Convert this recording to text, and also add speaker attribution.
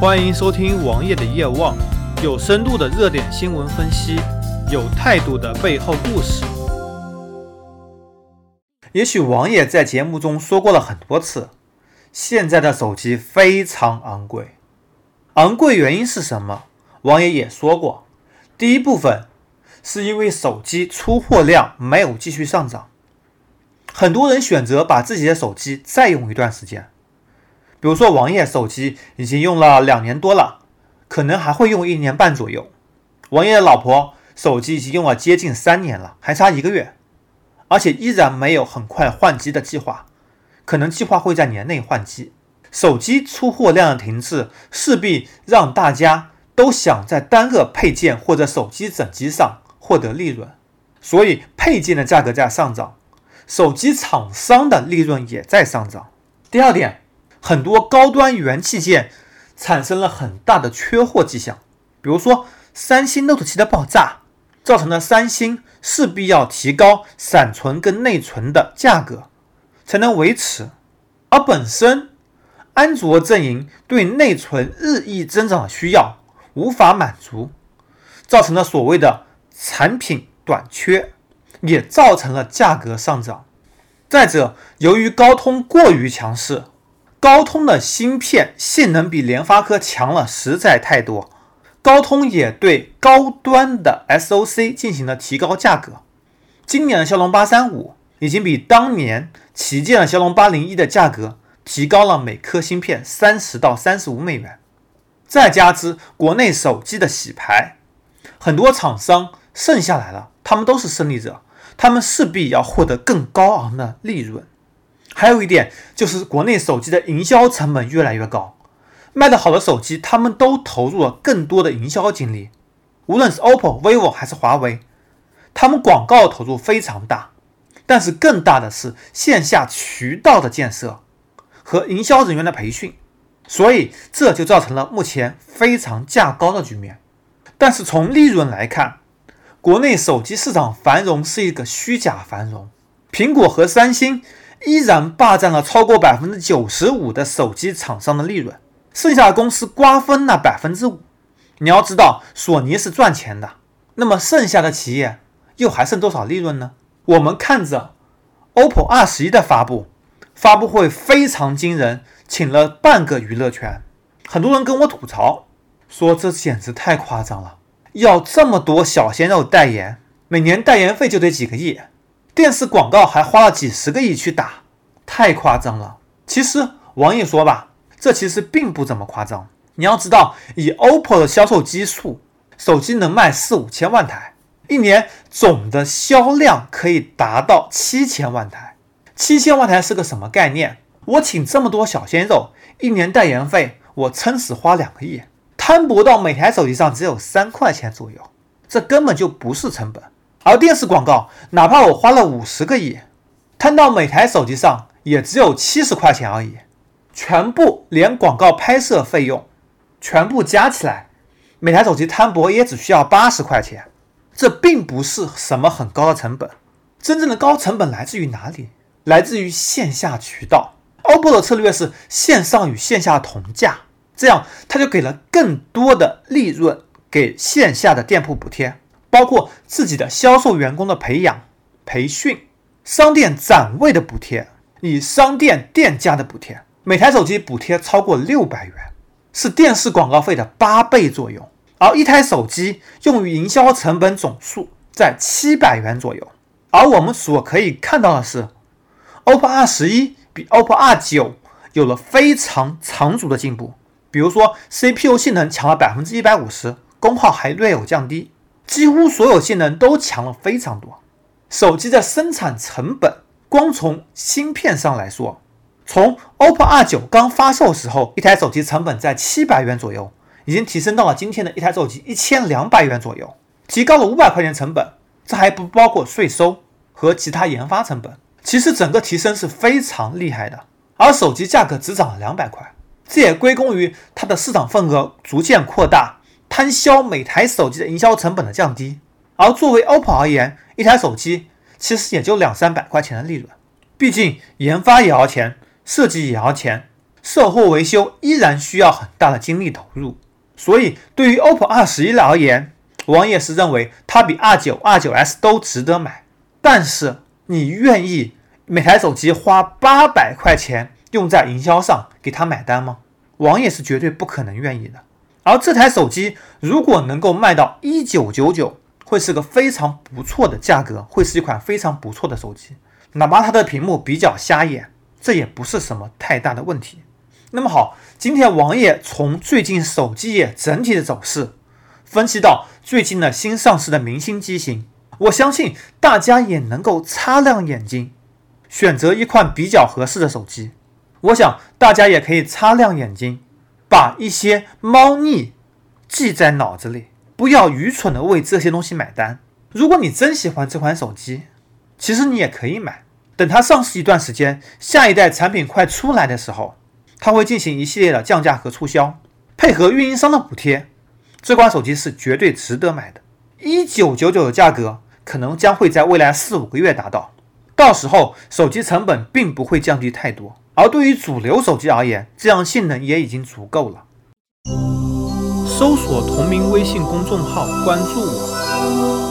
Speaker 1: 欢迎收听王爷的夜望，有深度的热点新闻分析，有态度的背后故事。也许王爷在节目中说过了很多次，现在的手机非常昂贵。昂贵原因是什么？王爷也说过，第一部分是因为手机出货量没有继续上涨，很多人选择把自己的手机再用一段时间。比如说，王爷手机已经用了两年多了，可能还会用一年半左右。王爷的老婆手机已经用了接近三年了，还差一个月，而且依然没有很快换机的计划，可能计划会在年内换机。手机出货量的停滞，势必让大家都想在单个配件或者手机整机上获得利润，所以配件的价格在上涨，手机厂商的利润也在上涨。第二点。很多高端元器件产生了很大的缺货迹象，比如说三星 Note 7的爆炸，造成了三星势必要提高闪存跟内存的价格，才能维持。而本身安卓阵营对内存日益增长的需要无法满足，造成了所谓的产品短缺，也造成了价格上涨。再者，由于高通过于强势。高通的芯片性能比联发科强了，实在太多。高通也对高端的 SOC 进行了提高价格。今年的骁龙八三五已经比当年旗舰的骁龙八零一的价格提高了每颗芯片三十到三十五美元。再加之国内手机的洗牌，很多厂商剩下来了，他们都是胜利者，他们势必要获得更高昂的利润。还有一点就是国内手机的营销成本越来越高，卖得好的手机，他们都投入了更多的营销精力，无论是 OPPO、vivo 还是华为，他们广告投入非常大，但是更大的是线下渠道的建设和营销人员的培训，所以这就造成了目前非常价高的局面。但是从利润来看，国内手机市场繁荣是一个虚假繁荣，苹果和三星。依然霸占了超过百分之九十五的手机厂商的利润，剩下的公司瓜分那百分之五。你要知道，索尼是赚钱的，那么剩下的企业又还剩多少利润呢？我们看着 OPPO 二十一的发布，发布会非常惊人，请了半个娱乐圈，很多人跟我吐槽说这简直太夸张了，要这么多小鲜肉代言，每年代言费就得几个亿。电视广告还花了几十个亿去打，太夸张了。其实王爷说吧，这其实并不怎么夸张。你要知道，以 OPPO 的销售基数，手机能卖四五千万台，一年总的销量可以达到七千万台。七千万台是个什么概念？我请这么多小鲜肉，一年代言费我撑死花两个亿，摊薄到每台手机上只有三块钱左右，这根本就不是成本。而电视广告，哪怕我花了五十个亿，摊到每台手机上也只有七十块钱而已。全部连广告拍摄费用，全部加起来，每台手机摊薄也只需要八十块钱。这并不是什么很高的成本。真正的高成本来自于哪里？来自于线下渠道。OPPO 的策略是线上与线下同价，这样它就给了更多的利润给线下的店铺补贴。包括自己的销售员工的培养、培训，商店展位的补贴，以商店店家的补贴，每台手机补贴超过六百元，是电视广告费的八倍左右。而一台手机用于营销成本总数在七百元左右。而我们所可以看到的是，OPPO R 十一比 OPPO R 九有了非常长足的进步，比如说 CPU 性能强了百分之一百五十，功耗还略有降低。几乎所有性能都强了非常多。手机的生产成本，光从芯片上来说，从 OPPO R9 刚发售时候，一台手机成本在七百元左右，已经提升到了今天的一台手机一千两百元左右，提高了五百块钱成本。这还不包括税收和其他研发成本。其实整个提升是非常厉害的。而手机价格只涨了两百块，这也归功于它的市场份额逐渐扩大。摊销每台手机的营销成本的降低，而作为 OPPO 而言，一台手机其实也就两三百块钱的利润。毕竟研发也要钱，设计也要钱，售后维修依然需要很大的精力投入。所以，对于 OPPO R 十一而言，王爷是认为它比 R 九、R 九 S 都值得买。但是，你愿意每台手机花八百块钱用在营销上给他买单吗？王爷是绝对不可能愿意的。而这台手机如果能够卖到一九九九，会是个非常不错的价格，会是一款非常不错的手机。哪怕它的屏幕比较瞎眼，这也不是什么太大的问题。那么好，今天王爷从最近手机业整体的走势分析到最近的新上市的明星机型，我相信大家也能够擦亮眼睛，选择一款比较合适的手机。我想大家也可以擦亮眼睛，把一些猫腻记在脑子里，不要愚蠢的为这些东西买单。如果你真喜欢这款手机，其实你也可以买。等它上市一段时间，下一代产品快出来的时候。它会进行一系列的降价和促销，配合运营商的补贴，这款手机是绝对值得买的。一九九九的价格可能将会在未来四五个月达到，到时候手机成本并不会降低太多。而对于主流手机而言，这样性能也已经足够了。搜索同名微信公众号，关注我。